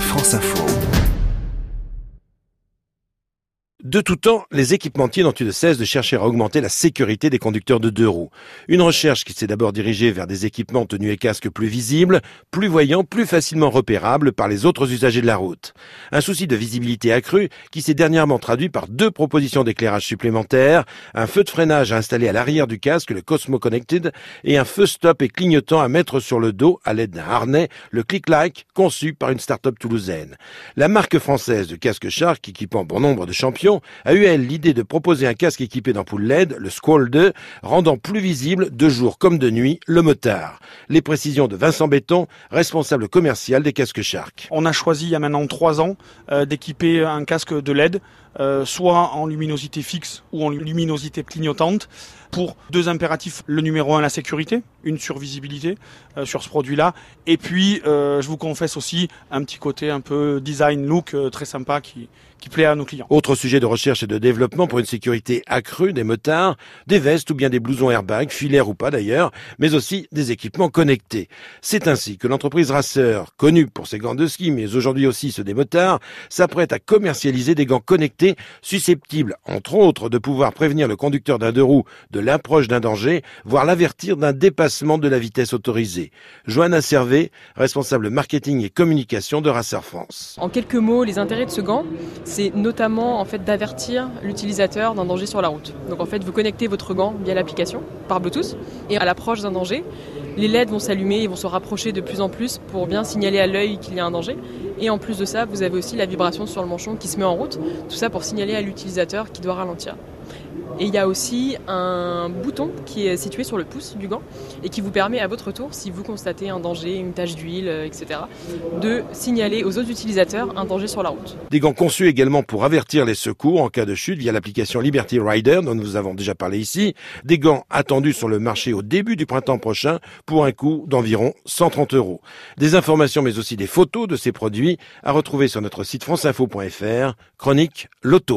France Info. De tout temps, les équipementiers n'ont eu de cesse de chercher à augmenter la sécurité des conducteurs de deux roues. Une recherche qui s'est d'abord dirigée vers des équipements tenus et casques plus visibles, plus voyants, plus facilement repérables par les autres usagers de la route. Un souci de visibilité accrue qui s'est dernièrement traduit par deux propositions d'éclairage supplémentaires, un feu de freinage installé à l'arrière du casque, le Cosmo Connected, et un feu stop et clignotant à mettre sur le dos à l'aide d'un harnais, le Click-Like, conçu par une start-up toulousaine. La marque française de casque Shark, équipant bon nombre de champions, a eu, elle, l'idée de proposer un casque équipé d'ampoules LED, le Squall 2, rendant plus visible, de jour comme de nuit, le motard. Les précisions de Vincent Béton, responsable commercial des casques Shark. On a choisi il y a maintenant trois ans euh, d'équiper un casque de LED, euh, soit en luminosité fixe ou en luminosité clignotante, pour deux impératifs. Le numéro un, la sécurité, une survisibilité euh, sur ce produit-là. Et puis, je vous confesse aussi un petit côté un peu design look très sympa qui, plaît à nos clients. Autre sujet de recherche et de développement pour une sécurité accrue des motards, des vestes ou bien des blousons airbag, filaires ou pas d'ailleurs, mais aussi des équipements connectés. C'est ainsi que l'entreprise Racer, connue pour ses gants de ski, mais aujourd'hui aussi ceux des motards, s'apprête à commercialiser des gants connectés susceptibles, entre autres, de pouvoir prévenir le conducteur d'un deux roues de l'approche d'un danger, voire l'avertir d'un dépassement de la vitesse autorisée. Joanna Servet, responsable marketing et communication de Racer France. En quelques mots, les intérêts de ce gant, c'est notamment en fait d'avertir l'utilisateur d'un danger sur la route. Donc en fait, vous connectez votre gant via l'application par Bluetooth et à l'approche d'un danger, les LED vont s'allumer et vont se rapprocher de plus en plus pour bien signaler à l'œil qu'il y a un danger. Et en plus de ça, vous avez aussi la vibration sur le manchon qui se met en route, tout ça pour signaler à l'utilisateur qui doit ralentir. Et il y a aussi un bouton qui est situé sur le pouce du gant et qui vous permet à votre tour, si vous constatez un danger, une tache d'huile, euh, etc., de signaler aux autres utilisateurs un danger sur la route. Des gants conçus également pour avertir les secours en cas de chute via l'application Liberty Rider dont nous avons déjà parlé ici. Des gants attendus sur le marché au début du printemps prochain pour un coût d'environ 130 euros. Des informations mais aussi des photos de ces produits à retrouver sur notre site franceinfo.fr, chronique Loto.